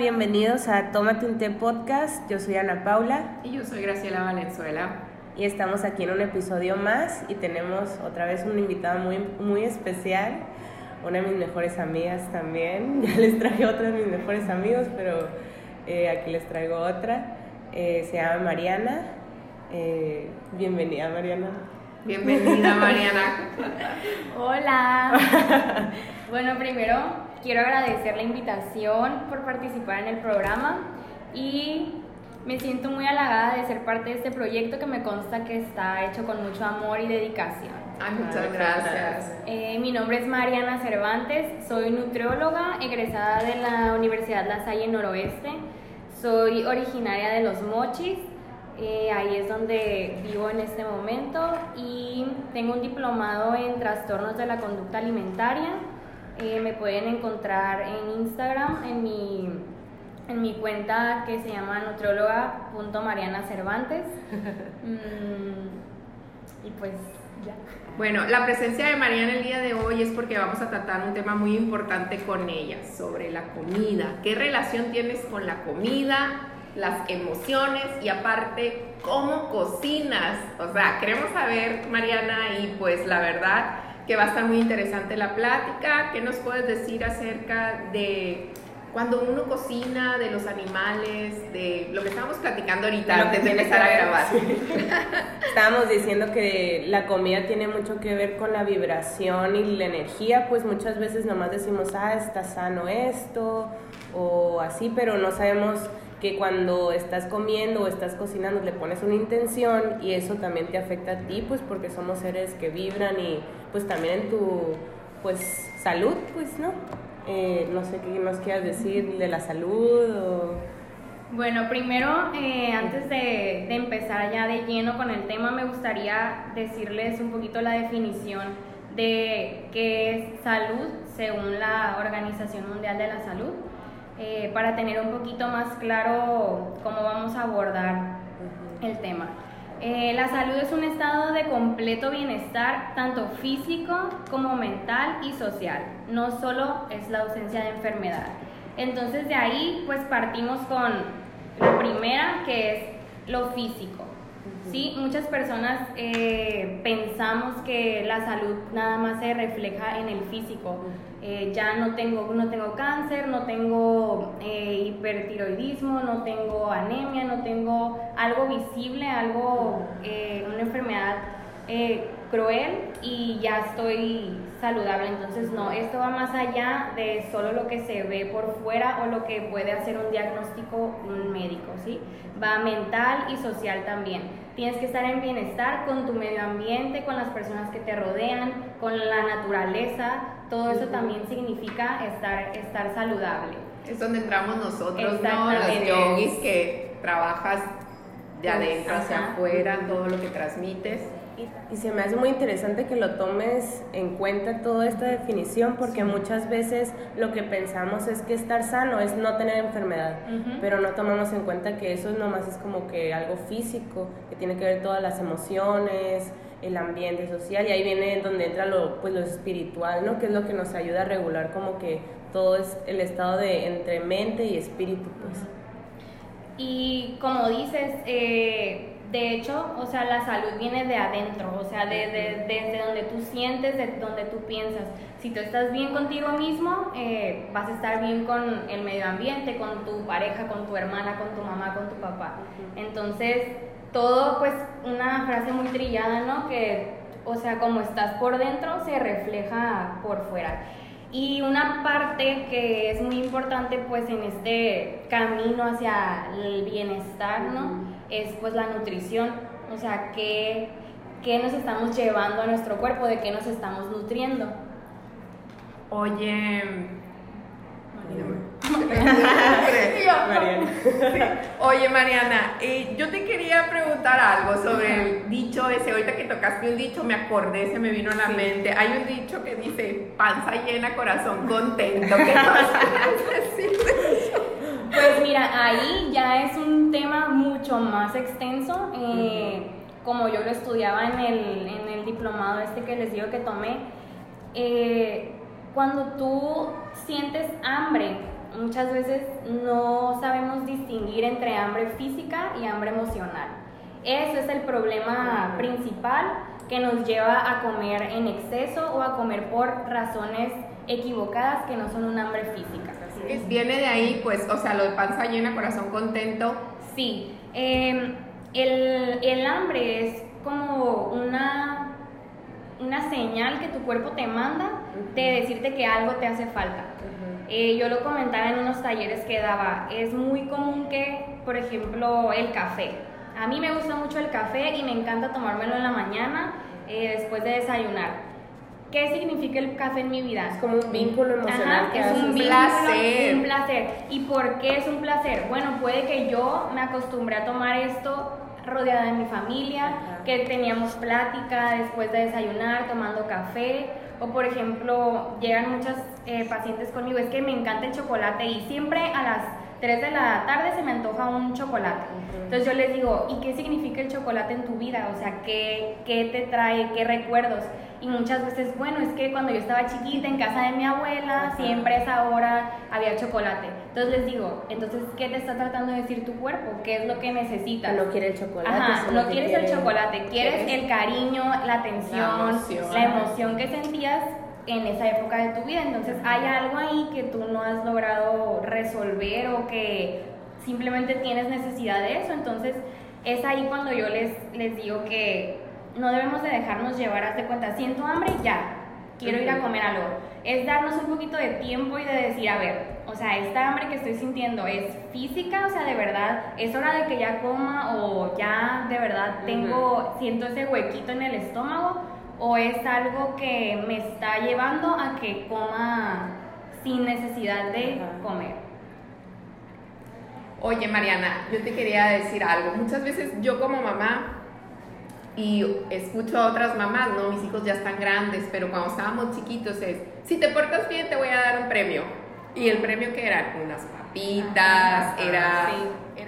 bienvenidos a Tómate un té podcast. Yo soy Ana Paula. Y yo soy Graciela Valenzuela. Y estamos aquí en un episodio más y tenemos otra vez una invitada muy, muy especial, una de mis mejores amigas también. Ya les traje otra de mis mejores amigos, pero eh, aquí les traigo otra. Eh, se llama Mariana. Eh, bienvenida, Mariana. Bienvenida, Mariana. Hola. bueno, primero quiero agradecer la invitación por participar en el programa y me siento muy halagada de ser parte de este proyecto que me consta que está hecho con mucho amor y dedicación. Ay, muchas gracias. Eh, mi nombre es Mariana Cervantes, soy nutrióloga egresada de la Universidad La Salle Noroeste. Soy originaria de Los Mochis, eh, ahí es donde vivo en este momento y tengo un diplomado en trastornos de la conducta alimentaria. Eh, me pueden encontrar en Instagram, en mi, en mi cuenta que se llama nutrióloga.marianacervantes. Mm, y pues ya. Bueno, la presencia de Mariana el día de hoy es porque vamos a tratar un tema muy importante con ella, sobre la comida. ¿Qué relación tienes con la comida? las emociones y aparte cómo cocinas. O sea, queremos saber, Mariana, y pues la verdad que va a estar muy interesante la plática. ¿Qué nos puedes decir acerca de cuando uno cocina, de los animales, de lo que estábamos platicando ahorita antes de empezar a grabar? Estábamos diciendo que la comida tiene mucho que ver con la vibración y la energía, pues muchas veces nomás decimos, ah, está sano esto o así, pero no sabemos que cuando estás comiendo o estás cocinando le pones una intención y eso también te afecta a ti, pues porque somos seres que vibran y pues también en tu pues salud, pues, ¿no? Eh, no sé qué nos quieras decir de la salud. Bueno, primero, eh, antes de, de, empezar ya de lleno con el tema, me gustaría decirles un poquito la definición de qué es salud según la Organización Mundial de la Salud. Eh, para tener un poquito más claro cómo vamos a abordar el tema. Eh, la salud es un estado de completo bienestar, tanto físico como mental y social. No solo es la ausencia de enfermedad. Entonces de ahí pues partimos con la primera que es lo físico. Sí, muchas personas eh, pensamos que la salud nada más se refleja en el físico. Eh, ya no tengo, no tengo cáncer, no tengo eh, hipertiroidismo, no tengo anemia, no tengo algo visible, algo, una enfermedad cruel y ya estoy saludable. Entonces, no, esto va más allá de solo lo que se ve por fuera o lo que puede hacer un diagnóstico un médico, ¿sí? Va mental y social también. Tienes que estar en bienestar con tu medio ambiente, con las personas que te rodean, con la naturaleza. Todo eso también significa estar, estar saludable. Es donde entramos nosotros, ¿no? Los yogis que trabajas de adentro hacia afuera, todo lo que transmites. Y se me hace muy interesante que lo tomes en cuenta toda esta definición porque muchas veces lo que pensamos es que estar sano es no tener enfermedad, pero no tomamos en cuenta que eso nomás es como que algo físico, que tiene que ver todas las emociones, el ambiente social y ahí viene donde entra lo, pues lo espiritual, ¿no? Que es lo que nos ayuda a regular como que todo es el estado de entre mente y espíritu, pues. Y como dices, eh, de hecho, o sea, la salud viene de adentro, o sea, desde de, donde tú sientes, de donde tú piensas. Si tú estás bien contigo mismo, eh, vas a estar bien con el medio ambiente, con tu pareja, con tu hermana, con tu mamá, con tu papá. Entonces, todo, pues, una frase muy trillada, ¿no? Que, o sea, como estás por dentro, se refleja por fuera. Y una parte que es muy importante, pues, en este camino hacia el bienestar, ¿no? es pues la nutrición, o sea, qué, qué nos estamos llevando a nuestro cuerpo, de qué nos estamos nutriendo. Oye, Oye, Mariana, eh, yo te quería preguntar algo sobre el dicho ese. Ahorita que tocaste un dicho, me acordé, se me vino a la mente. Hay un dicho que dice: panza llena, corazón contento. ¿Qué Pues mira, ahí ya es un tema mucho más extenso. Eh, como yo lo estudiaba en el, en el, diplomado este que les digo que tomé, eh, cuando tú sientes hambre, muchas veces no sabemos distinguir entre hambre física y hambre emocional. Ese es el problema principal que nos lleva a comer en exceso o a comer por razones equivocadas que no son un hambre física. Viene de ahí, pues, o sea, lo de panza llena, corazón contento. Sí, em, el, el hambre es como una, una señal que tu cuerpo te manda de decirte que algo te hace falta. Eh, yo lo comentaba en unos talleres que daba, es muy común que, por ejemplo, el café. A mí me gusta mucho el café y me encanta tomármelo en la mañana eh, después de desayunar. ¿Qué significa el café en mi vida? Es como un vínculo emocional. Ajá, es un, placer. un placer. ¿Y por qué es un placer? Bueno, puede que yo me acostumbré a tomar esto rodeada de mi familia, que teníamos plática después de desayunar, tomando café, o por ejemplo, llegan muchas eh, pacientes conmigo, es que me encanta el chocolate y siempre a las 3 de la tarde se me antoja un chocolate. Entonces yo les digo, ¿y qué significa el chocolate en tu vida? O sea, ¿qué, qué te trae? ¿Qué recuerdos? Y muchas veces, bueno, es que cuando yo estaba chiquita en casa de mi abuela, siempre a esa hora había chocolate. Entonces les digo, entonces, ¿qué te está tratando de decir tu cuerpo? ¿Qué es lo que necesitas? No quiere el chocolate. Ajá, no quieres el chocolate, quieres el cariño, la atención, la emoción que sentías en esa época de tu vida. Entonces hay algo ahí que tú no has logrado resolver o que simplemente tienes necesidad de eso. Entonces es ahí cuando yo les, les digo que no debemos de dejarnos llevar, hasta cuenta, siento hambre, ya, quiero ir a comer algo. Es darnos un poquito de tiempo y de decir, a ver, o sea, esta hambre que estoy sintiendo es física, o sea, de verdad, es hora de que ya coma o ya de verdad tengo, siento ese huequito en el estómago o es algo que me está llevando a que coma sin necesidad de comer. Oye, Mariana, yo te quería decir algo. Muchas veces yo como mamá y escucho a otras mamás, no, mis hijos ya están grandes, pero cuando estábamos chiquitos es, si te portas bien te voy a dar un premio. Y el premio que eran unas papitas, era,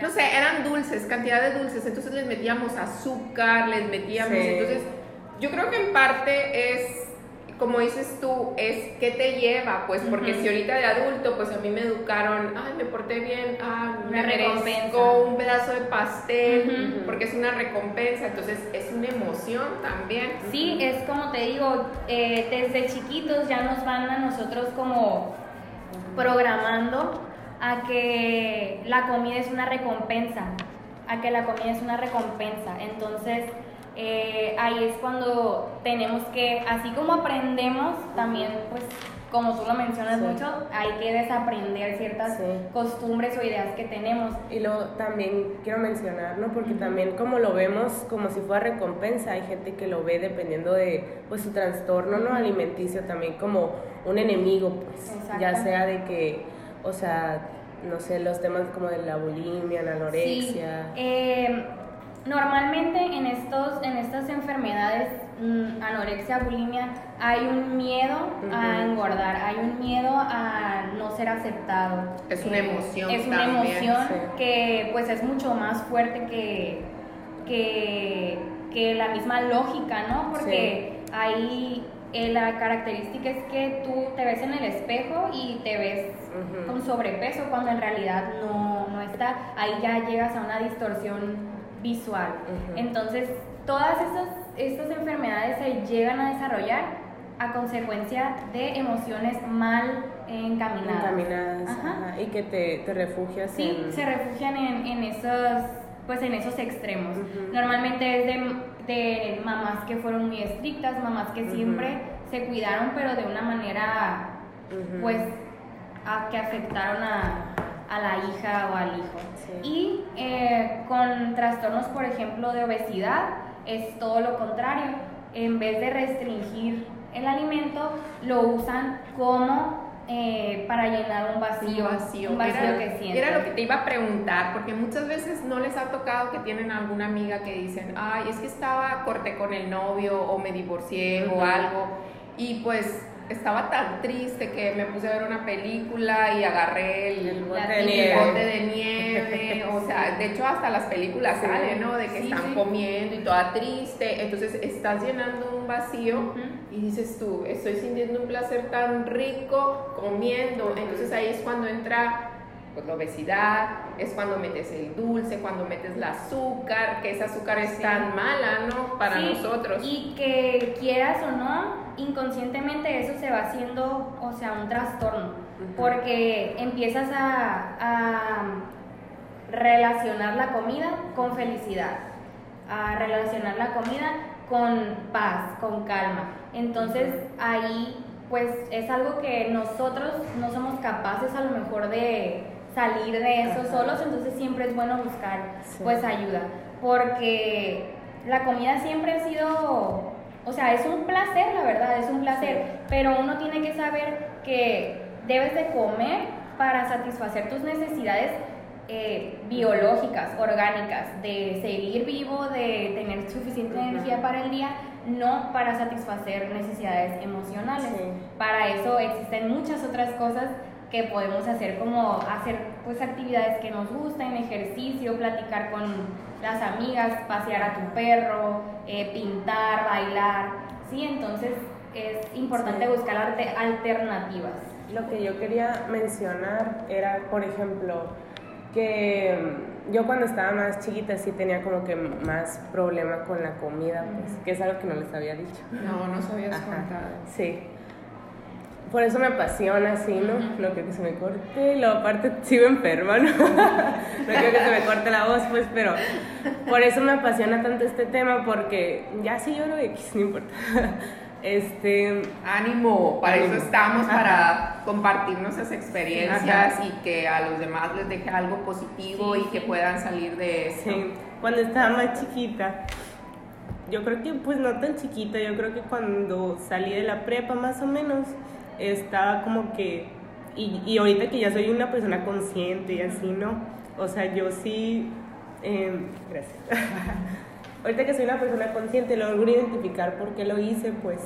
no sé, eran dulces, cantidad de dulces, entonces les metíamos azúcar, les metíamos, entonces yo creo que en parte es como dices tú, es qué te lleva, pues, porque si ahorita de adulto, pues a mí me educaron, ay, me porté bien, ah, me recompensa. un pedazo de pastel, porque es una recompensa, entonces es una emoción también. Sí, es como te digo, eh, desde chiquitos ya nos van a nosotros como programando a que la comida es una recompensa, a que la comida es una recompensa, entonces eh, ahí es cuando tenemos que, así como aprendemos, también pues como tú lo mencionas mucho, hay que desaprender ciertas costumbres o ideas que tenemos. Y luego también quiero mencionar, ¿no? Porque también como lo vemos como si fuera recompensa, hay gente que lo ve dependiendo de pues su trastorno, ¿no? Alimenticio también como un enemigo, pues, ya sea de que, o sea, no sé, los temas como de la bulimia, la anorexia. Sí. Eh, Normalmente en, estos, en estas enfermedades, mm, anorexia, bulimia, hay un miedo a engordar, hay un miedo a no ser aceptado. Es una emoción. Es una emoción que pues es mucho más fuerte que, que, la misma lógica, ¿no? Porque ahí eh, la característica es que tú te ves en el espejo y te ves con sobrepeso cuando en realidad no, no está. Ahí ya llegas a una distorsión visual. Entonces, todas estas, estas enfermedades se llegan a desarrollar a consecuencia de emociones mal encaminadas. Encaminadas, y que te, te refugias sí, se refugian en, en, esos, pues en esos extremos. Normalmente es de, de, mamás que fueron muy estrictas, mamás que siempre se cuidaron, pero de una manera, pues, a, que afectaron a, a la hija o al hijo. Y eh, con trastornos, por ejemplo, de obesidad, es todo lo contrario. En vez de restringir el alimento, lo usan como eh, para llenar un vacío, un vacío, que sienten. Era lo que te iba a preguntar, porque muchas veces no les ha tocado que tienen alguna amiga que dicen, ay, es que estaba corté con el novio o me divorcié o algo, y pues estaba tan triste que me puse a ver una película y agarré el, El bote de nieve. bote de nieve, o sea, de hecho hasta las películas Sí. salen, ¿no? De que Sí, están sí. comiendo y toda triste, entonces estás llenando un vacío Ujú. y dices tú, estoy sintiendo un placer tan rico comiendo, entonces ahí es cuando entra pues, la obesidad, es cuando metes el dulce, cuando metes el azúcar, que ese azúcar es tan mala, ¿no? Para Sí, nosotros. Y que quieras o no, inconscientemente eso se va haciendo, o sea, un trastorno. Porque empiezas a, a relacionar la comida con felicidad, a relacionar la comida con paz, con calma. Entonces ahí pues es algo que nosotros no somos capaces a lo mejor de salir de eso Ajá. solos, entonces siempre es bueno buscar Sí. pues ayuda, porque la comida siempre ha sido, o sea, es un placer, la verdad, es un placer, pero uno tiene que saber que debes de comer para satisfacer tus necesidades eh, biológicas, orgánicas, de seguir vivo, de tener suficiente energía para el día, no para satisfacer necesidades emocionales. Sí. Para eso existen muchas otras cosas que podemos hacer como hacer pues actividades que nos gusten, ejercicio, platicar con las amigas, pasear a tu perro, eh, pintar, bailar, sí, entonces es importante Sí. buscar arte- alternativas. Lo que yo quería mencionar era, por ejemplo, que mm, yo cuando estaba más chiquita sí tenía como que más problema con la comida, pues, que es algo que no les había dicho. No, no sabías contado. Sí. Por eso me apasiona así, ¿no? No quiero que se me corte, luego aparte sigo enferma, ¿no? no quiero que se me corte la voz, pues, pero por eso me apasiona tanto este tema, porque ya sí lloro X, no importa. Este, Ánimo, para eso estamos, Ajá. para compartir nuestras experiencias Ajá. y que a los demás les deje algo positivo Sí, y que puedan salir de eso. Sí, cuando estaba más chiquita, yo creo que pues no tan chiquita, yo creo que cuando salí de la prepa más o menos, estaba como que, y, y ahorita que ya soy una persona consciente y así, ¿no? O sea, yo sí, em, gracias. ahorita que soy una persona consciente, logro identificar por qué lo hice, pues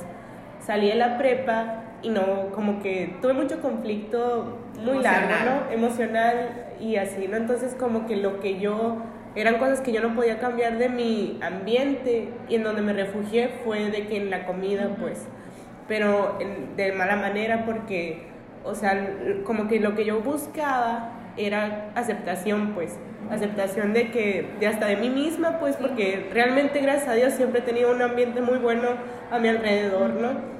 salí de la prepa y no, como que tuve mucho conflicto muy largo. ¿no? emocional y así, ¿no? Entonces como que lo que yo, eran cosas que yo no podía cambiar de mi ambiente y en donde me refugié fue de que en la comida, pues, pero de mala manera porque, o sea, como que lo que yo buscaba era aceptación, pues, aceptación de que, de hasta de mí misma, pues, porque realmente, gracias a Dios, siempre he tenido un ambiente muy bueno a mi alrededor, ¿no?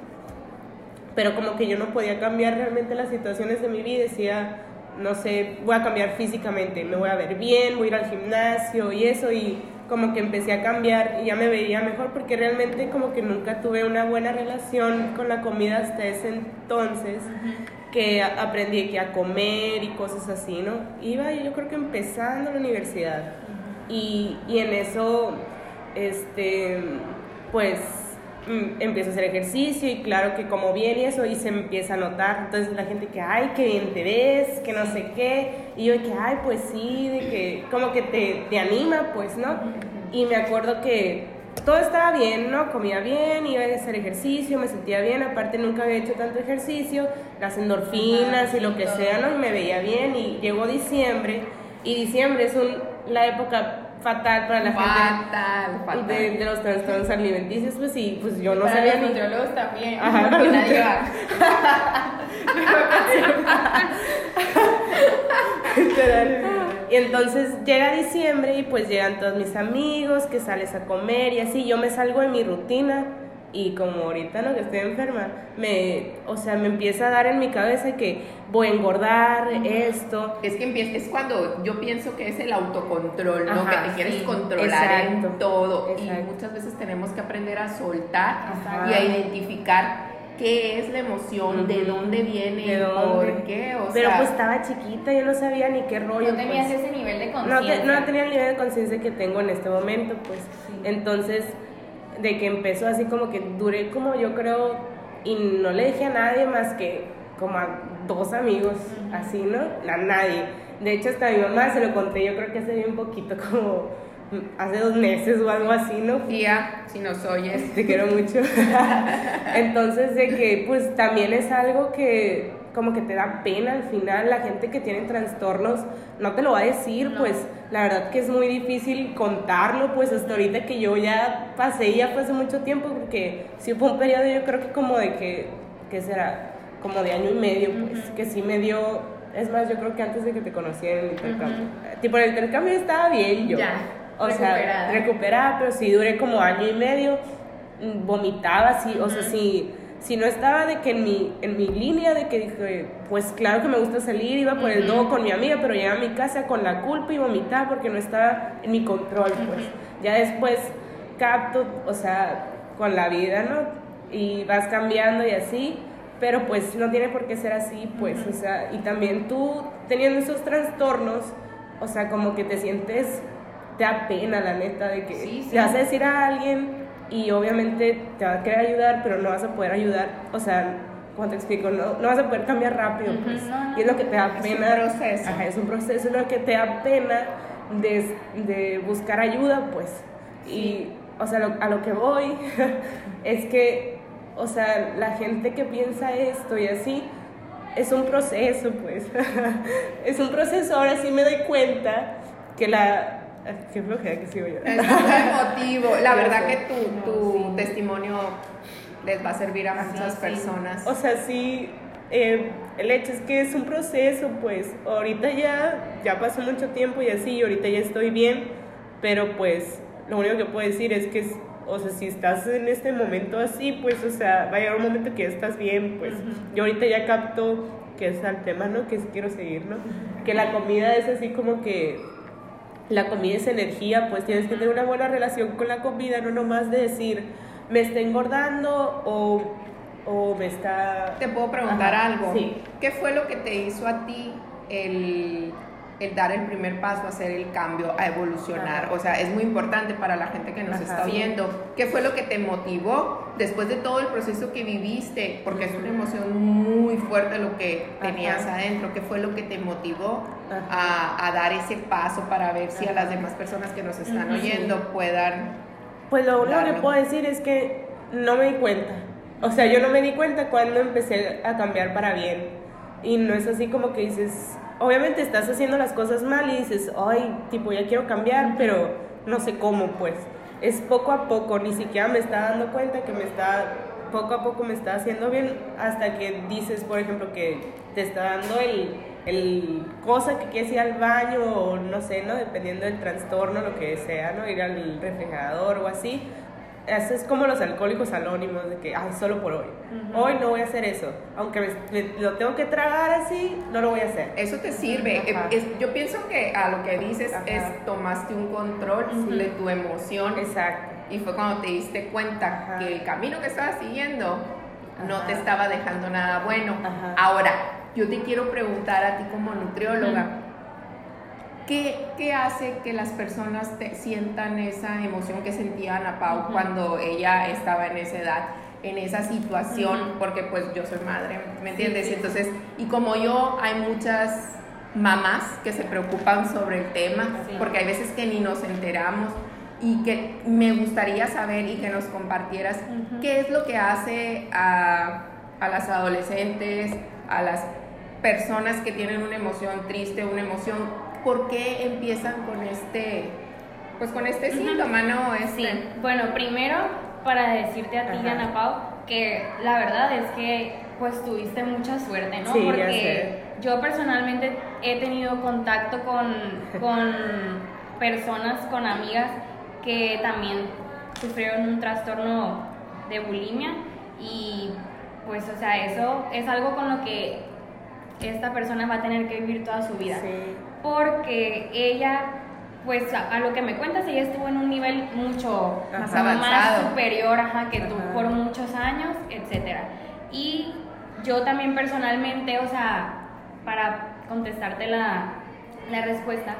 pero como que yo no podía cambiar realmente las situaciones de mi vida, decía, no sé, voy a cambiar físicamente, me voy a ver bien, voy a ir al gimnasio y eso, y como que empecé a cambiar y ya me veía mejor porque realmente como que nunca tuve una buena relación con la comida hasta ese entonces que aprendí que a comer y cosas así, ¿no? Iba yo creo que empezando la universidad. Y, y en eso, este, pues mm, empiezo a hacer ejercicio y claro que como bien y eso y se empieza a notar, entonces la gente que, ay, que bien te ves, que no sé qué, y yo que, ay, pues sí, de que como que te, te anima, pues, ¿no? Y me acuerdo que todo estaba bien, ¿no? Comía bien, iba a hacer ejercicio, me sentía bien, aparte nunca había hecho tanto ejercicio, las endorfinas y lo que sea, ¿no? Y me veía bien y llegó diciembre y diciembre es un, la época fatal para la gente Fatal, fatal. de, de los trastornos alimenticios, pues sí, pues yo no Para sabía los ni... nutriólogos también. Ajá, porque nadie va. Literal. Y entonces llega diciembre y pues llegan todos mis amigos, que sales a comer y así, yo me salgo de mi rutina y como ahorita no que estoy enferma, me, o sea, me empieza a dar en mi cabeza que voy a engordar esto. Es que empieza, es cuando yo pienso que es el autocontrol, ¿no? Ajá, que te quieres sí, controlar exacto, en todo. exacto. Y muchas veces tenemos que aprender a soltar Ajá. y a identificar qué es la emoción, de dónde viene, ¿De dónde? por qué. O Pero sea, pues estaba chiquita, yo no sabía ni qué rollo. No tenías pues. ese nivel de No, conciencia. te- no tenía el nivel de conciencia que tengo en este momento, pues. Entonces, de que empezó así como que duré como yo creo, y no le dije a nadie más que como a dos amigos, así, ¿no? A nadie. De hecho, hasta a mi mamá se lo conté, yo creo que hace bien poquito, como, hace dos meses o algo así, ¿no? Tía, si nos oyes. Te quiero mucho. Entonces, de que pues también es algo que como que te da pena al final, la gente que tiene trastornos no te lo va a decir, pues la verdad que es muy difícil contarlo, pues hasta ahorita que yo ya pasé, ya fue hace mucho tiempo, porque sí fue un periodo yo creo que como de que, ¿qué será? Como de año y medio, pues, que sí me dio, es más, yo creo que antes de que te conociera en el intercambio, tipo el intercambio estaba bien yo. Ya, o recuperada. sea, recuperada, pero sí duré como año y medio, vomitaba así, o sea, sí si no estaba de que en mi, en mi línea de que dije, pues claro que me gusta salir, iba por el dogo con mi amiga, pero llegué a mi casa con la culpa y vomitaba porque no estaba en mi control, pues. Ya después capto, o sea, con la vida, ¿no? Y vas cambiando y así, pero pues no tiene por qué ser así, pues, o sea, y también tú teniendo esos trastornos, o sea, como que te sientes, te da pena, la neta, de que Sí, sí. le vas a decir a alguien y obviamente te va a querer ayudar, pero no vas a poder ayudar, o sea, ¿cómo te explico? No, no vas a poder cambiar rápido, pues. no, no. Y es lo que te da Es un pena. proceso. Ajá, es un proceso, es lo que te da pena de, de buscar ayuda, pues. Y, o sea, lo- a lo que voy es que, o sea, la gente que piensa esto y así, es un proceso, pues. es un proceso, ahora sí me doy cuenta que la... Qué flojera que sigo yo. Es muy emotivo. La verdad que tu, No, tu sí. testimonio les va a servir a muchas sí. personas. O sea, sí, eh, el hecho es que es un proceso, pues ahorita ya, ya pasó mucho tiempo y así, y ahorita ya estoy bien, pero pues lo único que puedo decir es que, o sea, si estás en este momento así, pues, o sea, va a llegar un momento que ya estás bien, pues yo ahorita ya capto que es el tema, ¿no? Que sí quiero seguir, ¿no? Que la comida es así como que la comida es energía, pues tienes que tener una buena relación con la comida, no nomás de decir, me está engordando o, o me está... Te puedo preguntar Ajá, algo. sí. ¿Qué fue lo que te hizo a ti el, el dar el primer paso a hacer el cambio, a evolucionar? Ajá. O sea, es muy importante para la gente que nos Ajá. está Sí. oyendo. ¿Qué fue lo que te motivó después de todo el proceso que viviste? Porque es una emoción muy fuerte lo que Ajá. tenías adentro. ¿Qué fue lo que te motivó a, a dar ese paso para ver si a las demás personas que nos están oyendo puedan... Pues lo único que puedo decir es que no me di cuenta. O sea, yo no me di cuenta cuando empecé a cambiar para bien. Y no es así como que dices, obviamente estás haciendo las cosas mal y dices, ay, tipo, ya quiero cambiar, pero no sé cómo, pues. Es poco a poco, ni siquiera me está dando cuenta que me está, poco a poco me está haciendo bien, hasta que dices, por ejemplo, que te está dando el, el cosa que quieres ir al baño o no sé, ¿no? Dependiendo del trastorno, lo que sea, ¿no? Ir al refrigerador o así. Eso es como los alcohólicos anónimos, de que, ay, solo por hoy. Hoy no voy a hacer eso. Aunque me- me- lo tengo que tragar así, no lo voy a hacer. Eso te sirve. Es- yo pienso que a lo que dices Ajá. es tomaste un control de tu emoción Exacto. y fue cuando te diste cuenta Ajá. que el camino que estabas siguiendo no te estaba dejando nada bueno. Ahora, yo te quiero preguntar a ti como nutrióloga. ¿Qué, qué hace que las personas te sientan esa emoción que sentía Ana Pau cuando ella estaba en esa edad? en esa situación, porque pues yo soy madre, ¿me entiendes? sí, sí. Entonces, y como yo, hay muchas mamás que se preocupan sobre el tema, Sí. porque hay veces que ni nos enteramos y que me gustaría saber y que nos compartieras qué es lo que hace a, a las adolescentes, a las personas que tienen una emoción triste, una emoción, ¿por qué empiezan con este, pues con este síntoma, no? Este, Sí, bueno, primero para decirte a ti, Ajá. Ana Pau, que la verdad es que pues tuviste mucha suerte, ¿no? Sí, ya Porque yo personalmente he tenido contacto con, con personas, con amigas que también sufrieron un trastorno de bulimia y pues o sea, eso es algo con lo que esta persona va a tener que vivir toda su vida Sí. porque ella, pues a, a lo que me cuentas, ella estuvo en un nivel mucho Ajá. Más avanzado. superior ajá, que tú por muchos años, etcétera. Y yo también personalmente, o sea, para contestarte la, la respuesta,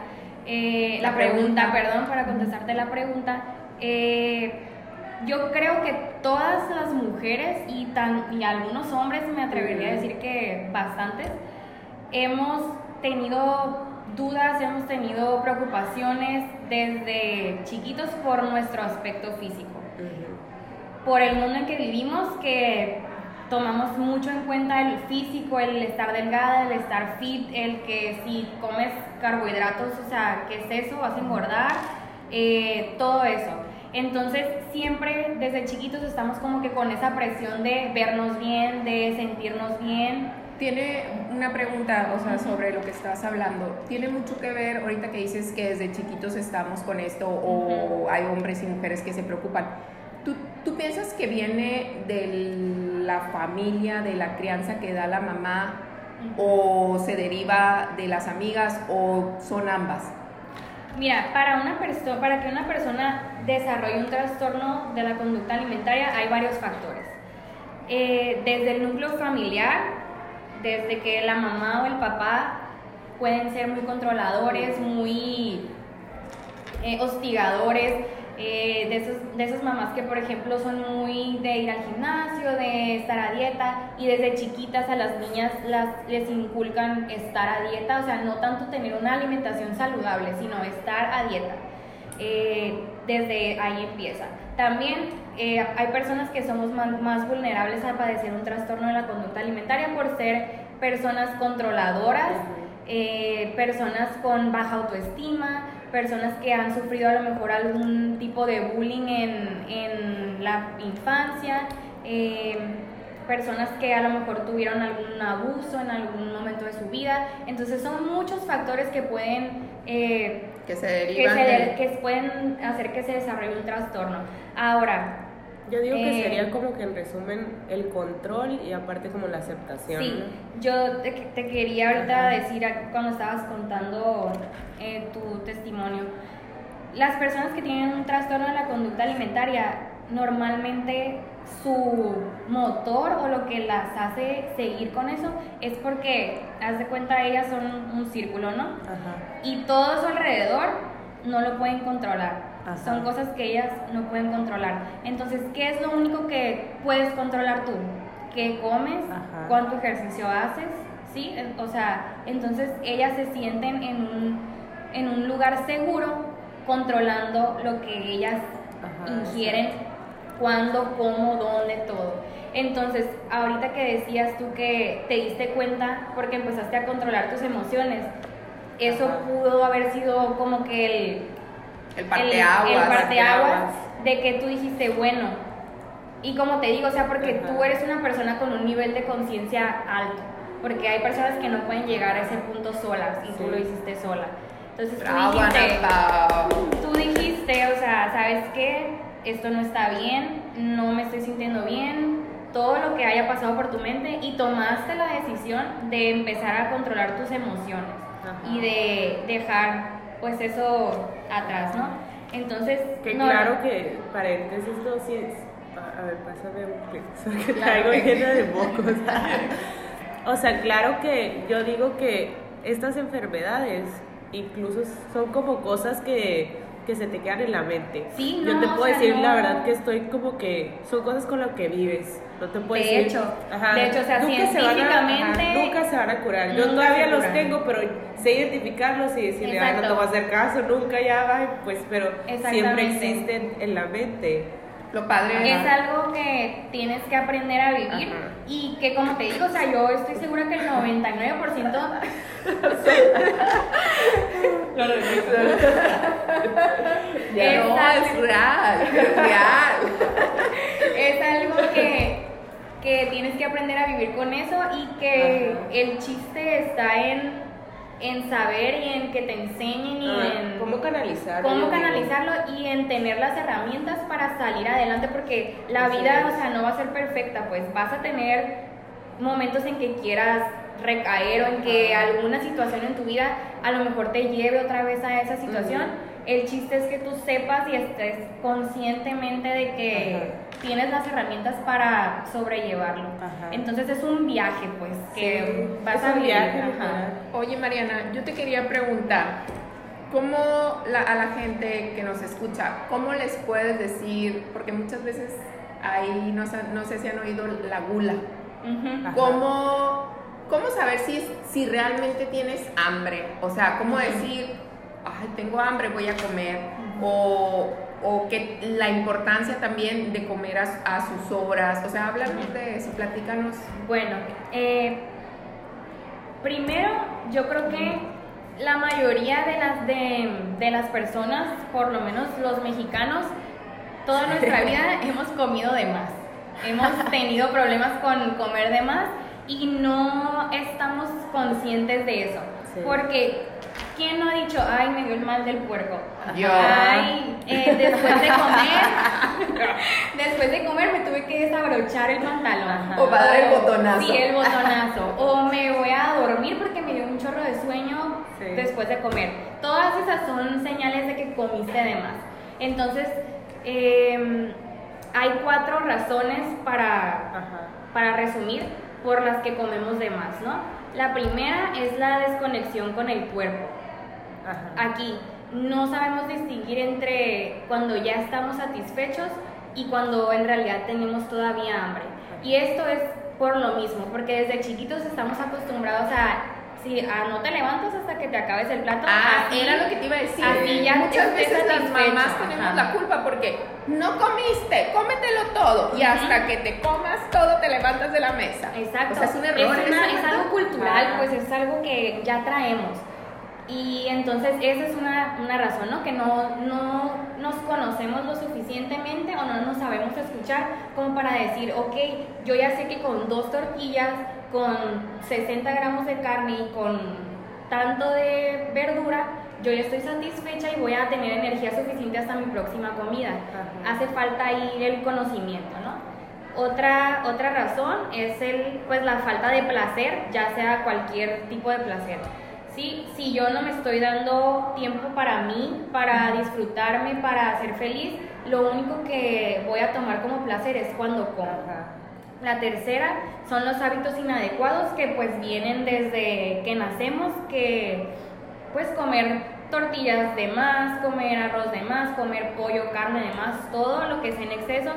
eh, La la, pregunta, pregunta. perdón, para contestarte la pregunta, eh, yo creo que todas las mujeres y, tan, y algunos hombres, me atrevería a decir que bastantes, hemos tenido dudas, hemos tenido preocupaciones desde chiquitos por nuestro aspecto físico. Por el mundo en que vivimos, que tomamos mucho en cuenta el físico, el estar delgada, el estar fit, el que si comes carbohidratos, o sea, ¿qué es eso? ¿Vas a engordar? Eh, todo eso. Entonces siempre desde chiquitos estamos como que con esa presión de vernos bien, de sentirnos bien. Tiene una pregunta, o sea, sobre lo que estás hablando. Tiene mucho que ver ahorita que dices que desde chiquitos estamos con esto o hay hombres y mujeres que se preocupan. ¿Tú, ¿Tú piensas que viene de la familia, de la crianza que da la mamá o se deriva de las amigas o son ambas? Mira, para, una persona, para que una persona desarrolle un trastorno de la conducta alimentaria hay varios factores. Eh, desde el núcleo familiar, desde que la mamá o el papá pueden ser muy controladores, muy eh, hostigadores, eh, de, esos, de esas mamás que, por ejemplo, son muy de ir al gimnasio, de estar a dieta, y desde chiquitas a las niñas las, les inculcan estar a dieta, o sea, no tanto tener una alimentación saludable, sino estar a dieta. Eh, desde ahí empieza. También eh, hay personas que somos más, más vulnerables a padecer un trastorno de la conducta alimentaria por ser personas controladoras, personas con baja autoestima, personas que han sufrido a lo mejor algún tipo de bullying en, en la infancia, eh, personas que a lo mejor tuvieron algún abuso en algún momento de su vida. Entonces son muchos factores que pueden... Eh, que se derivan que, que pueden hacer que se desarrolle un trastorno. Ahora, yo digo que sería eh, como que en resumen el control y aparte como la aceptación. Sí, yo te, te quería ahorita decir cuando estabas contando eh, tu testimonio, las personas que tienen un trastorno de la conducta alimentaria, normalmente su motor o lo que las hace seguir con eso es porque, haz de cuenta, ellas son un círculo, ¿no? Ajá. Y todo su alrededor no lo pueden controlar son cosas que ellas no pueden controlar. Entonces, ¿qué es lo único que puedes controlar tú? ¿Qué comes? ¿Cuánto ejercicio haces? ¿Sí? O sea, entonces ellas se sienten en un, en un lugar seguro controlando lo que ellas ingieren, cuándo, cómo, dónde, todo. Entonces, ahorita que decías tú que te diste cuenta porque empezaste a controlar tus emociones, eso pudo haber sido como que el el parteaguas. El, de que tú dijiste, bueno, y como te digo, o sea, porque tú eres una persona con un nivel de conciencia alto, porque hay personas que no pueden llegar a ese punto solas y tú lo hiciste sola. Entonces tú dijiste, tú dijiste, o sea, ¿sabes qué? Esto no está bien, no me estoy sintiendo bien, todo lo que haya pasado por tu mente y tomaste la decisión de empezar a controlar tus emociones y de dejar pues eso atrás, ¿no? Entonces, que claro que paréntesis esto sí es, a, ver, pásame un que traigo llena de mocos. o sea, claro que yo digo que estas enfermedades incluso son como cosas que que se te quedan en la mente. Sí, no, Yo te puedo decir la verdad que estoy como que son cosas con las que vives. No te puedo de. Hecho, de hecho, o sea, nunca científicamente. Se nunca se van a curar. Yo todavía los tengo, pero sé identificarlos y decirle, ah, no te voy a hacer caso, nunca ya va, pues, pero siempre existen en la mente. Lo padre es algo que tienes que aprender a vivir y que como te digo, o sea, yo estoy segura que el 99% no, es real, es real. es algo que, que tienes que aprender a vivir con eso y que el chiste está en en saber y en que te enseñen y ah, en cómo canalizarlo. Cómo canalizarlo y en tener las herramientas para salir adelante porque la vida, o sea, no va a ser perfecta, pues vas a tener momentos en que quieras recaer o en que alguna situación en tu vida a lo mejor te lleve otra vez a esa situación. El chiste es que tú sepas y estés conscientemente de que tienes las herramientas para sobrellevarlo. Entonces es un viaje, pues, que vas a vivir. Oye, Mariana, yo te quería preguntar, ¿cómo a la gente que nos escucha, cómo les puedes decir, porque muchas veces ahí, no, no sé si han oído la gula, ¿cómo ¿cómo saber si, si realmente tienes hambre? O sea, ¿cómo decir, ay, tengo hambre, voy a comer? O, o que la importancia también de comer a, sus horas. O sea, háblanos de eso, platícanos. Bueno, eh, primero yo creo que la mayoría de las, de, de las personas, por lo menos los mexicanos, toda nuestra vida hemos comido de más. Hemos tenido problemas con comer de más y no estamos conscientes de eso. Porque, ¿quién no ha dicho, ay, me dio el mal del puerco? Yo. Ay, eh, después de comer, después de comer me tuve que desabrochar el pantalón. O para dar el botonazo. Sí, el botonazo. o me voy a dormir porque me dio un chorro de sueño después de comer. Todas esas son señales de que comiste de más. Entonces, eh, hay cuatro razones para, para resumir por las que comemos de más, ¿no? La primera es la desconexión con el cuerpo. Aquí no sabemos distinguir entre cuando ya estamos satisfechos y cuando en realidad tenemos todavía hambre. Y esto es por lo mismo, porque desde chiquitos estamos acostumbrados a Sí, ah, no te levantas hasta que te acabes el plato. Ah, era lo que te iba a decir. Muchas veces las mamás tenemos la culpa porque no comiste, cómetelo todo. Y hasta que te comas todo te levantas de la mesa. Exacto. O sea, es un error. Es, algo cultural, pues es algo que ya traemos. Y entonces esa es una, una razón, ¿no? Que no, no nos conocemos lo suficientemente o no nos sabemos escuchar como para decir, ok, yo ya sé que con dos tortillas con 60 gramos de carne y con tanto de verdura, yo ya estoy satisfecha y voy a tener energía suficiente hasta mi próxima comida. Hace falta ahí el conocimiento, ¿no? Otra, otra razón es el, pues, la falta de placer, ya sea cualquier tipo de placer. ¿Sí? Si yo no me estoy dando tiempo para mí, para disfrutarme, para ser feliz, lo único que voy a tomar como placer es cuando como. La tercera son los hábitos inadecuados que pues vienen desde que nacemos, que pues comer tortillas de más, comer arroz de más, comer pollo, carne de más, todo lo que es en exceso,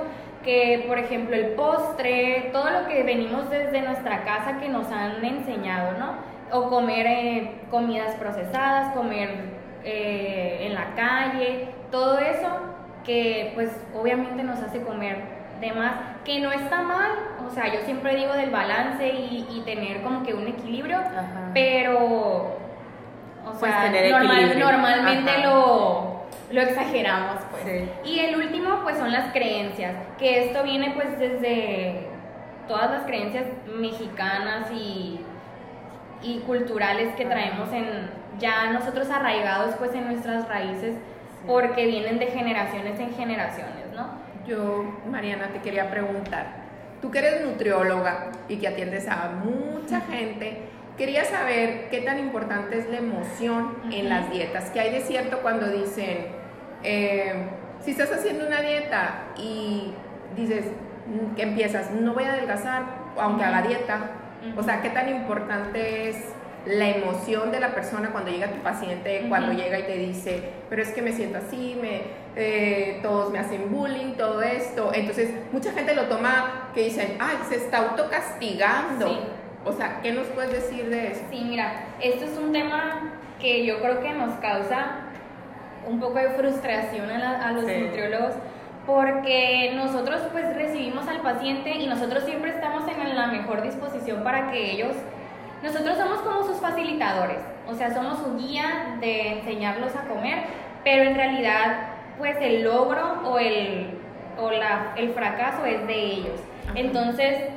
que por ejemplo el postre, todo lo que venimos desde nuestra casa que nos han enseñado, ¿no? O comer eh, comidas procesadas, comer eh, en la calle, todo eso que pues obviamente nos hace comer demás, que no está mal, o sea, yo siempre digo del balance y, tener como que un equilibrio, pero, o pues sea, normalmente lo, lo, exageramos, pues. Y el último, pues son las creencias, que esto viene pues desde todas las creencias mexicanas y, y culturales que traemos en ya nosotros arraigados pues en nuestras raíces porque vienen de generaciones en generaciones, ¿no? Yo, Mariana, te quería preguntar, tú que eres nutrióloga y que atiendes a mucha gente, quería saber qué tan importante es la emoción en las dietas. ¿Qué hay de cierto cuando dicen, eh, si estás haciendo una dieta y dices mm, que empiezas, no voy a adelgazar, aunque haga dieta, o sea, qué tan importante es la emoción de la persona cuando llega tu paciente, cuando llega y te dice, pero es que me siento así, me, eh, todos me hacen bullying, todo esto. Entonces, mucha gente lo toma que dicen, ay, se está autocastigando. O sea, ¿qué nos puedes decir de eso? Sí, mira, esto es un tema que yo creo que nos causa un poco de frustración a, los nutriólogos porque nosotros pues recibimos al paciente y nosotros siempre estamos en la mejor disposición para que ellos nosotros somos como sus facilitadores, o sea, somos su guía de enseñarlos a comer, pero en realidad, pues el logro o el, o la, el fracaso es de ellos. Entonces,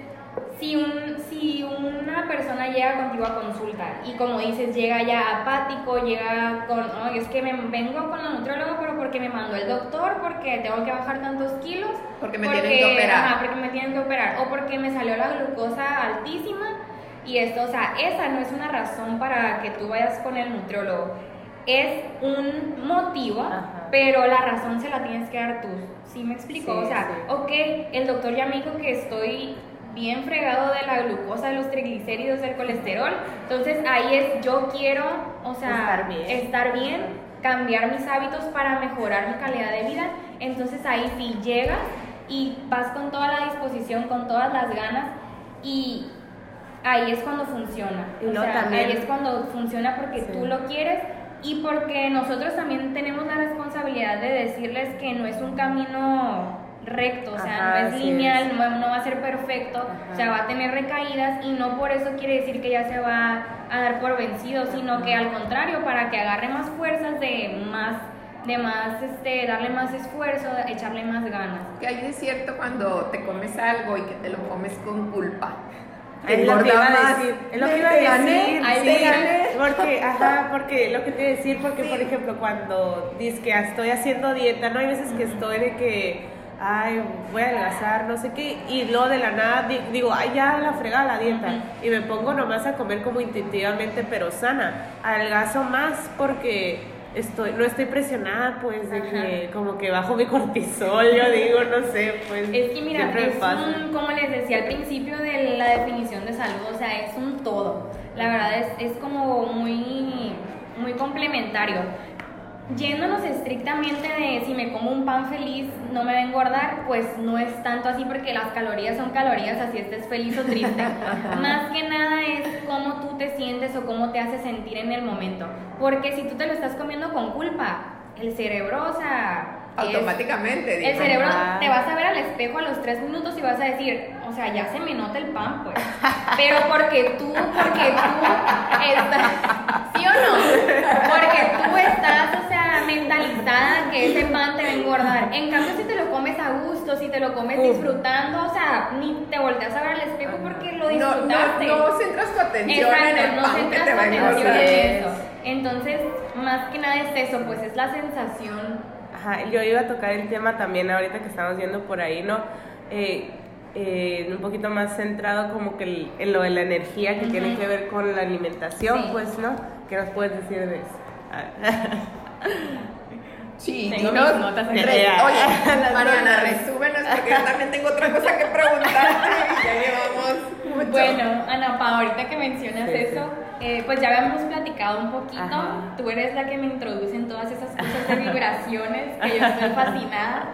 si, un, si una persona llega contigo a consulta y como dices, llega ya apático, llega con, es que me vengo con la nutrióloga, pero porque me mandó el doctor, porque tengo que bajar tantos kilos, porque me tienen que operar, porque me tienen que operar, o porque me salió la glucosa altísima, y esto, o sea, esa no es una razón para que tú vayas con el nutriólogo. Es un motivo, pero la razón se la tienes que dar tú. ¿Sí me explico? o sea, ok, el doctor ya me dijo que estoy bien fregado de la glucosa, de los triglicéridos, del colesterol. Entonces ahí es, yo quiero, o sea, estar bien, estar bien cambiar mis hábitos para mejorar mi calidad de vida. Entonces ahí sí llegas y vas con toda la disposición, con todas las ganas y ahí es cuando funciona. Y o no, sea, también- ahí es cuando funciona porque Sí. tú lo quieres y porque nosotros también tenemos la responsabilidad de decirles que no es un camino recto, o sea, Ajá, no es lineal, es. no, no va a ser perfecto, Ajá. o sea, va a tener recaídas y no por eso quiere decir que ya se va a dar por vencido, sino que al contrario, para que agarre más fuerzas de más de más este darle más esfuerzo, echarle más ganas. Que hay de cierto cuando te comes algo y que te lo comes con culpa. Te Es lo que iba a decir, es lo que iba a gané, decir, ahí sí, te gané. porque, ajá, porque lo que te iba a decir, porque Sí. por ejemplo cuando dices que estoy haciendo dieta, no hay veces que estoy de que, ay, voy a adelgazar, no sé qué, y luego de la nada di- digo, ay, ya la fregada la dieta, y me pongo nomás a comer como instintivamente, pero sana, adelgazo más porque estoy, no estoy presionada, pues, de que como que bajo mi cortisol, yo digo, no sé, pues, Es que mira, es un, como les decía al principio de la definición de salud, o sea, es un todo. La verdad es, es como muy, muy complementario. Yéndonos estrictamente de si me como un pan feliz no me va a engordar, pues no es tanto así porque las calorías son calorías, así estés feliz o triste. Más que nada es cómo tú te sientes o cómo te hace sentir en el momento. Porque si tú te lo estás comiendo con culpa, el cerebro, o sea... es- Automáticamente. el digo. cerebro Ajá. te vas a ver al espejo a los tres minutos y vas a decir, o sea, ya se me nota el pan, pues. Pero porque tú, porque tú estás, ¿sí o no? Porque tú estás, o sea, mentalizada que ese pan te va a engordar. En cambio, si te lo comes a gusto, si te lo comes disfrutando, o sea, ni te volteas a ver al espejo porque lo No, disfrutaste. no, no centras tu atención en el Exacto, no pan que te va a engordar. en eso. Entonces, más que nada es eso, pues es la sensación Ajá, yo iba a tocar el tema también ahorita que estamos viendo por ahí, ¿no? Eh, eh, un poquito más centrado como que el- en lo de la energía que tiene que ver con la alimentación, Sí. pues, ¿no? ¿Qué nos puedes decir de eso? Sí, Tengo dinos, mis notas re- aquí. Oye, Mariana, resúmenos porque yo también tengo otra cosa que preguntarte y ya llevamos mucho. Bueno, Ana Pa, ahorita que mencionas Sí, sí. Eh, pues ya habíamos platicado un poquito. Ajá. Tú eres la que me introduce en todas esas cosas de vibraciones, que yo estoy fascinada.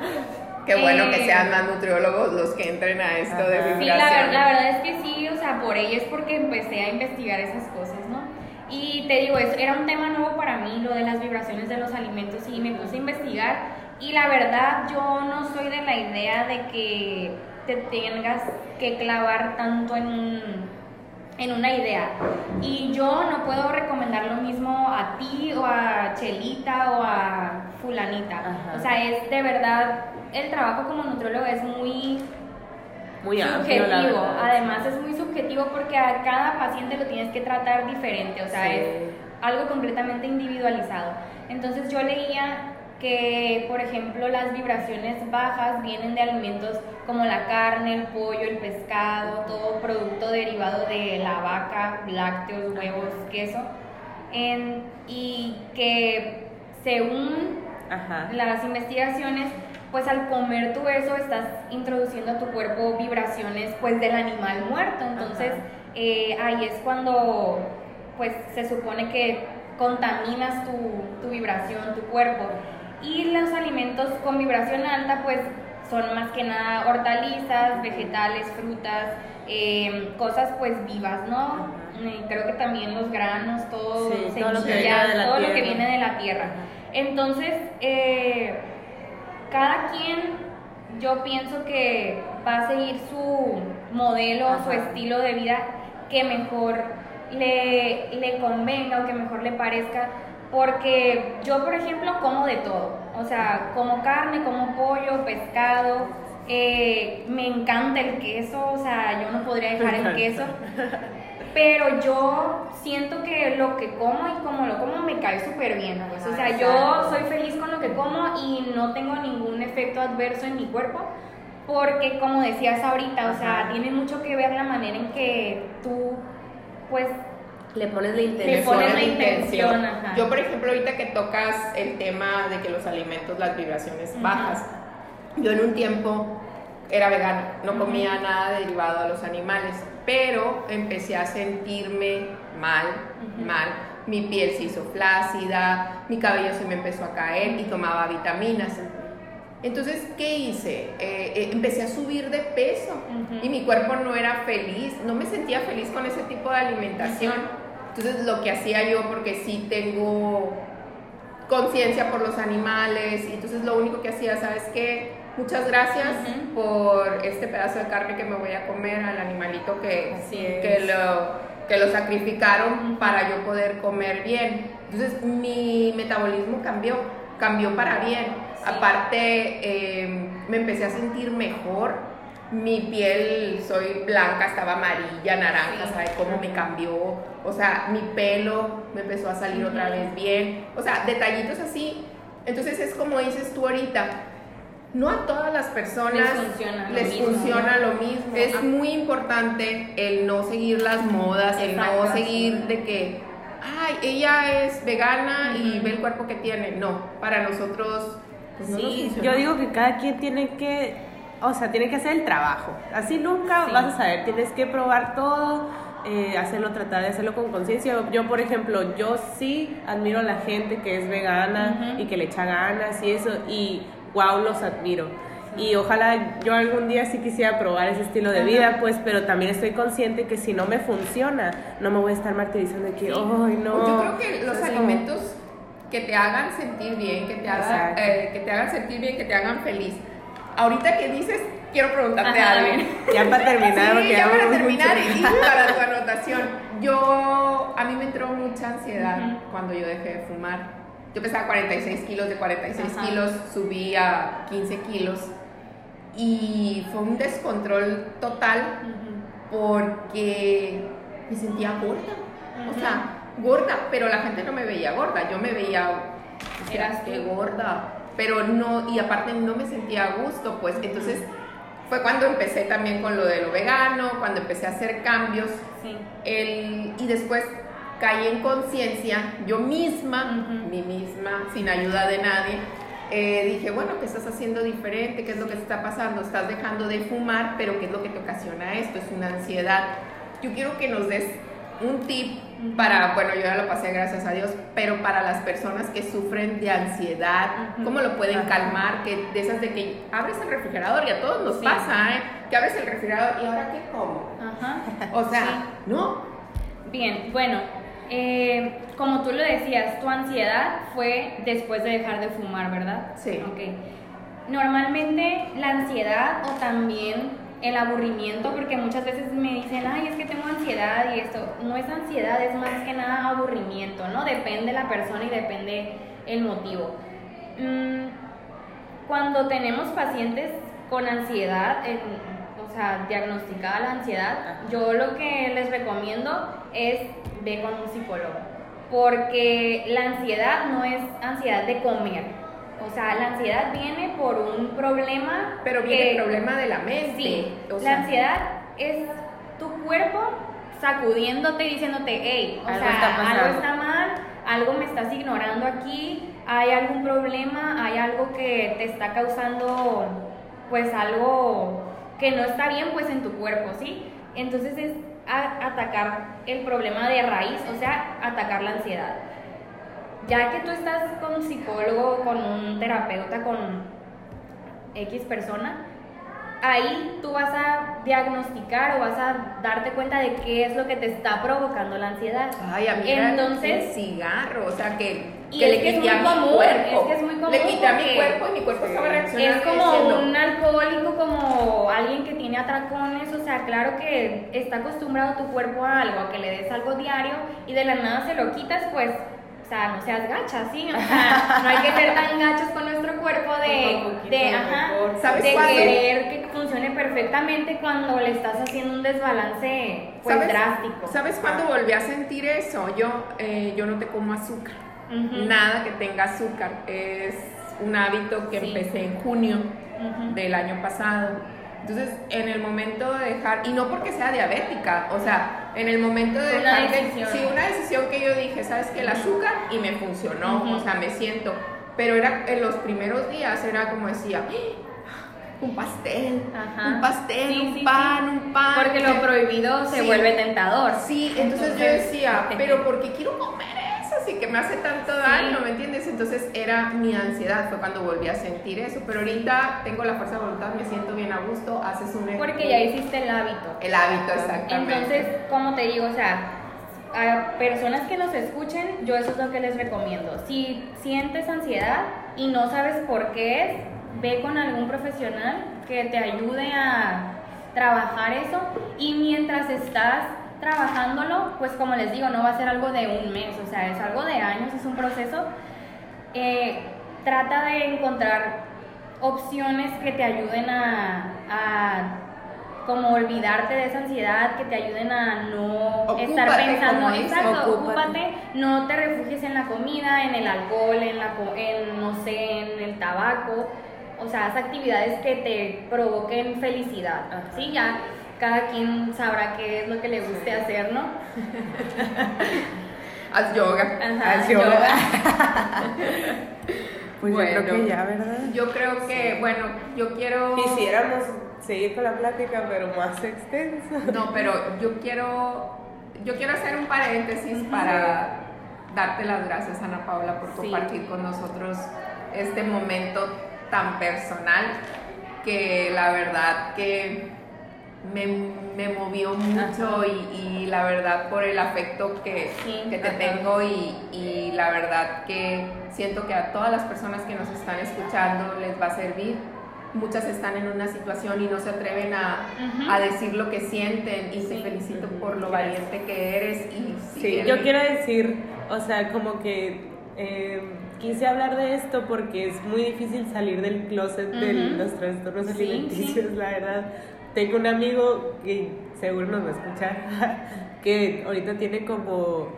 Qué bueno que Eh, sean más nutriólogos los que entren a esto de Ajá. Sí, la, la verdad es que sí, o sea, por ella es porque empecé a investigar esas cosas, ¿no? Y te digo, eso era un tema nuevo para mí, lo de las vibraciones de los alimentos, y me puse a investigar. Y la verdad, yo no soy de la idea de que te tengas que clavar tanto en un en una idea. Y yo no puedo recomendar lo mismo a ti o a Chelita o a fulanita. Ajá. O sea, es de verdad, el trabajo como nutriólogo es muy Muy subjetivo. Además es muy subjetivo porque a cada paciente lo tienes que tratar diferente, o sea, Sí. es algo completamente individualizado. Entonces yo leía que, por ejemplo, las vibraciones bajas vienen de alimentos como la carne, el pollo, el pescado, todo producto derivado de la vaca, lácteos, huevos, queso, en- y que según Ajá. las investigaciones, pues al comer tú eso estás introduciendo a tu cuerpo vibraciones pues del animal muerto. Entonces eh, ahí es cuando pues se supone que contaminas tu, tu vibración, tu cuerpo. Y los alimentos con vibración alta pues son más que nada hortalizas, vegetales, frutas, eh, cosas pues vivas, ¿no? Ajá. Eh, creo que también los granos, todo, Sí, todo lo que viene de la todo lo que tierra. viene de la tierra. Entonces, eh, cada quien, yo pienso que va a seguir su modelo, su estilo de vida que mejor le, le convenga o que mejor le parezca. Porque yo, por ejemplo, como de todo. O sea, como carne, como pollo, pescado. eh, me encanta el queso, o sea, yo no podría dejar el queso. Pero yo siento que lo que como y como lo como me cae súper bien. pues. O sea, yo soy feliz con lo que como y no tengo ningún efecto adverso en mi cuerpo. Porque como decías ahorita, o sea, tiene mucho que ver la manera en que tú, pues, Le pones la Le intención. pones la intención, ajá. Yo, por ejemplo, ahorita que tocas el tema de que los alimentos, las vibraciones bajas, yo en un tiempo era vegana, no comía nada derivado a los animales, pero empecé a sentirme mal, mal. Mi piel se hizo flácida, mi cabello se me empezó a caer y tomaba vitaminas. Entonces, ¿qué hice? Eh, eh, empecé a subir de peso y mi cuerpo no era feliz, no me sentía feliz con ese tipo de alimentación. Entonces, lo que hacía yo, porque sí tengo conciencia por los animales, y entonces lo único que hacía, ¿sabes qué? Muchas gracias por este pedazo de carne que me voy a comer al animalito que, que, lo, que lo sacrificaron para yo poder comer bien. Entonces, mi metabolismo cambió, cambió para bien Aparte, em, me empecé a sentir mejor. Mi piel, soy blanca, estaba amarilla, naranja, ¿sabes cómo me cambió? O sea, mi pelo me empezó a salir otra vez bien. O sea, detallitos así. Entonces es como dices tú ahorita, no a todas las personas les funciona, lo, mismo. Es muy importante el no seguir las modas, el no seguir de que, ay, ella es vegana y ve el cuerpo que tiene. No, para nosotros pues sí, yo digo que cada quien tiene que, o sea, tiene que hacer el trabajo. Así nunca vas a saber, tienes que probar todo, eh, hacerlo, tratar de hacerlo con conciencia. Yo, por ejemplo, yo sí admiro a la gente que es vegana y que le echa ganas y eso, y wow, los admiro. Y ojalá yo algún día sí quisiera probar ese estilo de vida, pues, pero también estoy consciente que si no me funciona, no me voy a estar martirizando de que, ay, no. Yo creo que los alimentos que te hagan sentir bien, que te, hagan, eh, que te hagan sentir bien, que te hagan feliz. Ahorita que dices, quiero preguntarte algo. Ya para terminar, sí, ya para terminar y para tu anotación. Yo, a mí me entró mucha ansiedad cuando yo dejé de fumar. Yo pesaba 46 kilos, de 46 kilos subí a 15 kilos y fue un descontrol total porque me sentía gorda. O sea, gorda, pero la gente no me veía gorda, yo me veía, eras que gorda, pero no, y aparte no me sentía a gusto, pues entonces fue cuando empecé también con lo de lo vegano, cuando empecé a hacer cambios, el, y después caí en conciencia, yo misma, mí misma, sin ayuda de nadie, eh, dije, bueno, ¿qué estás haciendo diferente? ¿Qué es lo que está pasando? Estás dejando de fumar, pero ¿qué es lo que te ocasiona esto? Es una ansiedad. Yo quiero que nos des un tip para, bueno, yo ya lo pasé, gracias a Dios, pero para las personas que sufren de ansiedad, ¿cómo lo pueden calmar? Que de esas de que abres el refrigerador y a todos nos pasa, ¿eh? Que abres el refrigerador y ahora qué como. Ajá. O sea, ¿no? Bien, bueno, eh, como tú lo decías, tu ansiedad fue después de dejar de fumar, ¿verdad? Sí. Ok. Normalmente la ansiedad o también el aburrimiento, porque muchas veces me dicen, ay, es que tengo ansiedad y esto. No es ansiedad, es más que nada aburrimiento, ¿no? Depende la persona y depende el motivo. Mm, cuando tenemos pacientes con ansiedad, o sea, diagnosticada la ansiedad, yo lo que les recomiendo es ver con un psicólogo, porque la ansiedad no es ansiedad de comer, o sea, la ansiedad viene por un problema. Pero viene el problema de la mente. Sí, la ansiedad es tu cuerpo sacudiéndote y diciéndote, hey, o algo sea, está algo está mal, algo me estás ignorando aquí, hay algún problema, hay algo que te está causando, pues algo que no está bien, pues en tu cuerpo, ¿sí? Entonces es atacar el problema de raíz, o sea, atacar la ansiedad ya que tú estás con un psicólogo, con un terapeuta, con X persona, ahí tú vas a diagnosticar o vas a darte cuenta de qué es lo que te está provocando la ansiedad. Ay, a mí Entonces, el cigarro, o sea, que, y le quité a mi cuerpo. Es que es muy común. Le quité a mi cuerpo y mi cuerpo estaba reaccionando. Es como un alcohólico, como alguien que tiene atracones, o sea, claro que está acostumbrado tu cuerpo a algo, a que le des algo diario y de la nada se lo quitas, pues o sea, no seas gacha, ¿sí? O sea, no hay que ser tan gachos con nuestro cuerpo de, de, ajá, ¿Sabes de querer que funcione perfectamente cuando le estás haciendo un desbalance pues, drástico. ¿Sabes cuándo volví a sentir eso? Yo, eh, yo no te como azúcar, nada que tenga azúcar. Es un hábito que empecé en junio del año pasado entonces, en el momento de dejar, y no porque sea diabética, o sea, en el momento de dejar, una decisión. sí, una decisión que yo dije, ¿sabes qué? El azúcar, y me funcionó, o sea, me siento, pero era en los primeros días, era como decía, ¡Ah! un pastel, un pastel, un pan, un pan. Porque lo prohibido se vuelve tentador. Sí, entonces, yo decía, pero porque quiero comer y que me hace tanto daño, ¿me entiendes? Entonces era mi ansiedad, fue cuando volví a sentir eso. Pero ahorita tengo la fuerza de voluntad, me siento bien a gusto, haces un... Porque ya hiciste el hábito. El hábito, exactamente. Entonces, como te digo, o sea, a personas que nos escuchen, yo eso es lo que les recomiendo. Si sientes ansiedad y no sabes por qué es, ve con algún profesional que te ayude a trabajar eso y mientras estás trabajándolo, pues como les digo, no va a ser algo de un mes, o sea, es algo de años, es un proceso. Eh, trata de encontrar opciones que te ayuden a, a como olvidarte de esa ansiedad, que te ayuden a no estar pensando, exacto, ocúpate. no te refugies en la comida, en el alcohol, en la en no sé, en el tabaco, o sea, haz actividades que te provoquen felicidad, ¿sí? Ya cada quien sabrá qué es lo que le guste hacer, ¿no? haz yoga. haz yoga. pues bueno, yo creo que ya, ¿verdad? Yo creo que, bueno, yo quiero... Quisiéramos seguir con la plática, pero más extensa. No, pero yo quiero, yo quiero hacer un paréntesis para darte las gracias, Ana Paula, por compartir con nosotros este momento tan personal que la verdad que me, me movió mucho y, la verdad por el afecto que, que te tengo y, y, la verdad que siento que a todas las personas que nos están escuchando les va a servir. Muchas están en una situación y no se atreven a, a decir lo que sienten y te felicito por lo valiente que eres. Y sí, yo quiero decir, o sea, como que... Eh, quise hablar de esto porque es muy difícil salir del closet de los trastornos alimenticios, la verdad. Tengo un amigo que seguro nos va a escuchar, que ahorita tiene como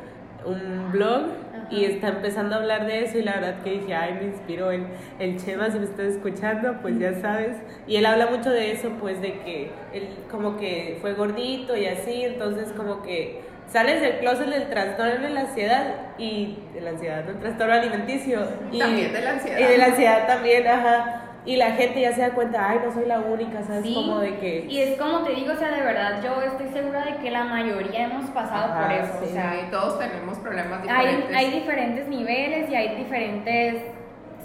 un blog y está empezando a hablar de eso y la verdad que dije, ay, me inspiró el, el Chema, si me estás escuchando, pues ya sabes. Y él habla mucho de eso, pues de que él como que fue gordito y así, entonces como que sales del closet del trastorno de la ansiedad y de la ansiedad, del trastorno alimenticio. Y, también de la ansiedad. Y de la ansiedad también, ajá. Y la gente ya se da cuenta, ay, no soy la única, ¿sabes? Como de que... Y es como te digo, o sea, de verdad, yo estoy segura de que la mayoría hemos pasado por eso. o sea, y todos tenemos problemas diferentes. Hay, hay diferentes niveles y hay diferentes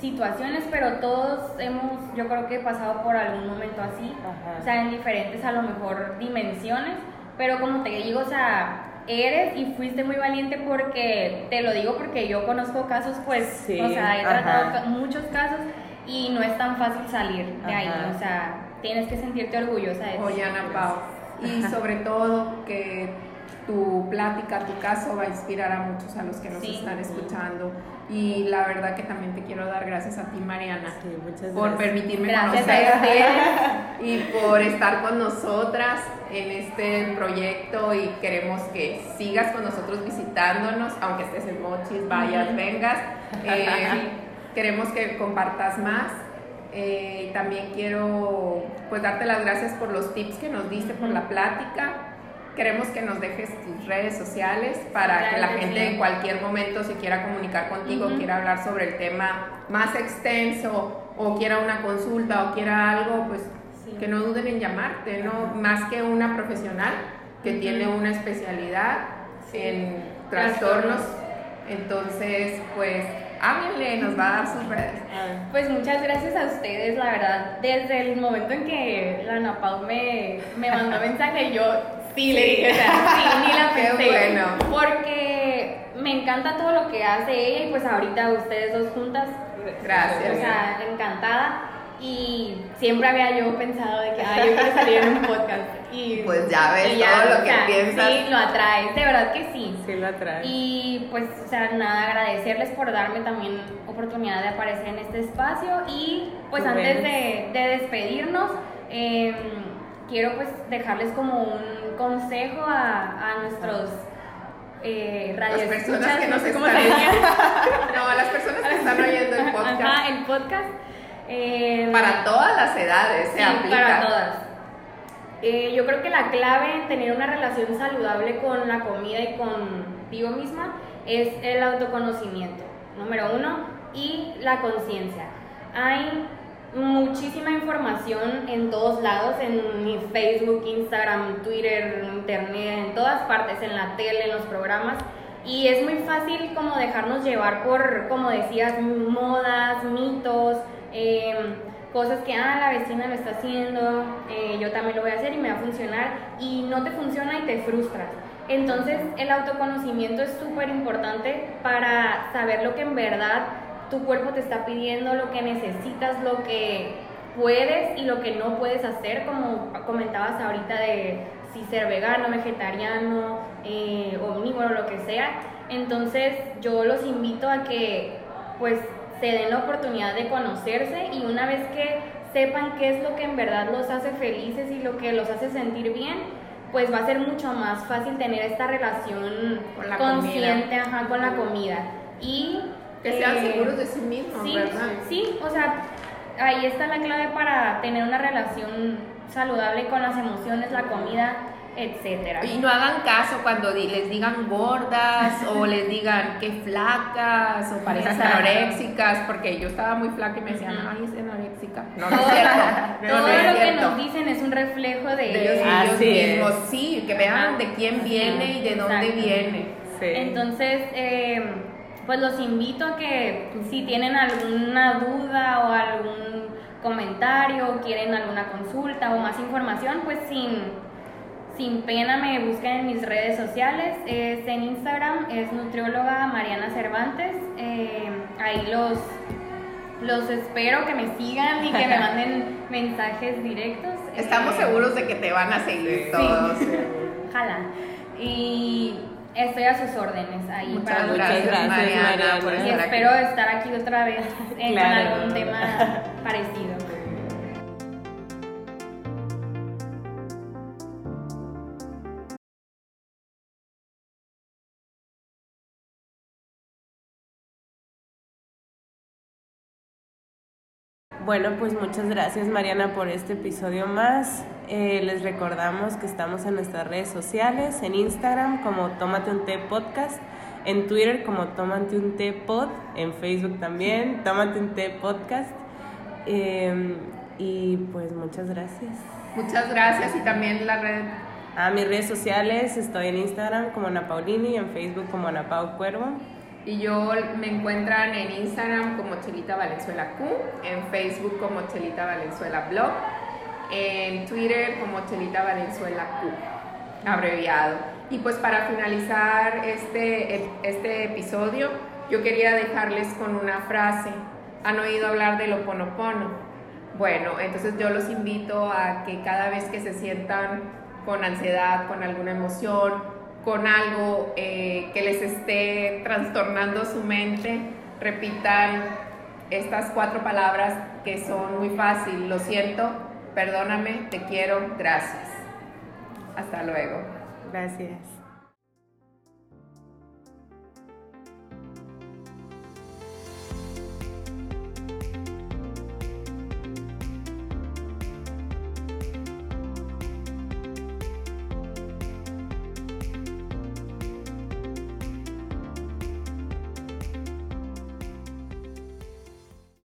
situaciones, pero todos hemos, yo creo que pasado por algún momento así, o sea, en diferentes a lo mejor dimensiones, pero como te digo, o sea, eres y fuiste muy valiente porque, te lo digo porque yo conozco casos, pues, o sea, he tratado muchos casos y no es tan fácil salir de ahí, o sea, tienes que sentirte orgullosa de eso. Oye, Ana Pau, y sobre todo que tu plática, tu caso va a inspirar a muchos a los que nos están escuchando. Y la verdad que también te quiero dar gracias a ti, Mariana, por permitirme conocerte y por estar con nosotras en este proyecto y queremos que sigas con nosotros visitándonos, aunque estés en Mochis, vayas, vengas. Eh, queremos que compartas más. Eh, también quiero pues darte las gracias por los tips que nos diste, por la plática. Queremos que nos dejes tus redes sociales para que la gente en cualquier momento si quiera comunicar contigo, quiera hablar sobre el tema más extenso o quiera una consulta o quiera algo, pues que no duden en llamarte, ¿no? Más que una profesional que tiene una especialidad en trastornos. Entonces, pues nos va a dar sus redes. Pues muchas gracias a ustedes, la verdad. Desde el momento en que la Napau me, me mandó mensaje, yo Sí, le dije, o sea, sí, ni la pensé. bueno. Porque me encanta todo lo que hace ella y pues ahorita ustedes dos juntas. Gracias. O sea, encantada. Y siempre había yo pensado de que, ay, yo quiero salir en un podcast. Y, pues ya ves todo lo que piensas. Sí, lo atrae, de verdad que sí. Sí, lo atrae. Y pues, o sea, nada, agradecerles por darme también oportunidad de aparecer en este espacio. Y pues antes de, de despedirnos, eh, quiero pues dejarles como un consejo a, a nuestros eh, Las personas que no sé cómo se No, a las personas que están oyendo el podcast. Ajá, el podcast. Eh, para todas las edades, se sí, para todas. Eh, yo creo que la clave en tener una relación saludable con la comida y contigo misma es el autoconocimiento, número uno, y la conciencia. Hay muchísima información en todos lados, en mi Facebook, Instagram, Twitter, Internet, en todas partes, en la tele, en los programas. Y es muy fácil como dejarnos llevar por, como decías, modas, mitos, em, cosas que, ah, la vecina lo está haciendo, eh, yo también lo voy a hacer y me va a funcionar, y no te funciona y te frustras. Entonces el autoconocimiento es súper importante para saber lo que en verdad tu cuerpo te está pidiendo, lo que necesitas, lo que puedes y lo que no puedes hacer, como comentabas ahorita de si ser vegano, vegetariano, eh, omnívoro, lo que sea. Entonces yo los invito a que pues se den la oportunidad de conocerse y una vez que sepan qué es lo que en verdad los hace felices y lo que los hace sentir bien, pues va a ser mucho más fácil tener esta relación Con la consciente ajá, con la comida. Y Que sean eh, seguros de sí mismos, sí, ¿verdad? Sí, o sea, ahí está la clave para tener una relación saludable con las emociones, la comida, etcétera. Y no hagan caso cuando les digan gordas o les digan que flacas o parejas anoréxicas, porque yo estaba muy flaca y me decían, ay, es anoréxica. No, no es cierto. No, Todo no es lo que nos dicen es un reflejo de, De ellos, ellos. Es. mismos, sí, que vean de quién viene y de dónde viene. Sí. Entonces, eh, pues los invito a que si tienen alguna duda o algún comentario, quieren alguna consulta o más información, pues sin, sin pena me busquen en mis redes sociales. Es en Instagram, es nutrióloga Mariana Cervantes. Eh, ahí los, los espero que me sigan y que me manden mensajes directos. Estamos Eh, seguros de que te van a seguir Sí. todos. Ojalá. Y estoy a sus órdenes ahí Muchas para gracias, gracias, Mariana, Mariana. por y estar aquí. espero estar aquí otra vez eh, Claro. con algún tema parecido. Bueno, pues muchas gracias Mariana por este episodio más. Eh, les recordamos que estamos en nuestras redes sociales, en Instagram como Tómate un té podcast, en Twitter como Tómate un té pod, en Facebook también, Tómate un té podcast. Eh, y pues muchas gracias. Muchas gracias y también la red A mis redes sociales estoy en Instagram como Ana Paulini, en Facebook como Ana Pau Cuervo. Y yo me encuentran en Instagram como Chelita Valenzuela Q, en Facebook como Chelita Valenzuela Blog, en Twitter como Chelita Valenzuela Q, abreviado. Y pues para finalizar este, este episodio, yo quería dejarles con una frase. ¿Han oído hablar del oponopono? Bueno, entonces yo los invito a que cada vez que se sientan con ansiedad, con alguna emoción, con algo eh, que les esté trastornando su mente, repitan estas cuatro palabras que son muy fácil. Lo siento, perdóname, te quiero, gracias. Hasta luego. Gracias.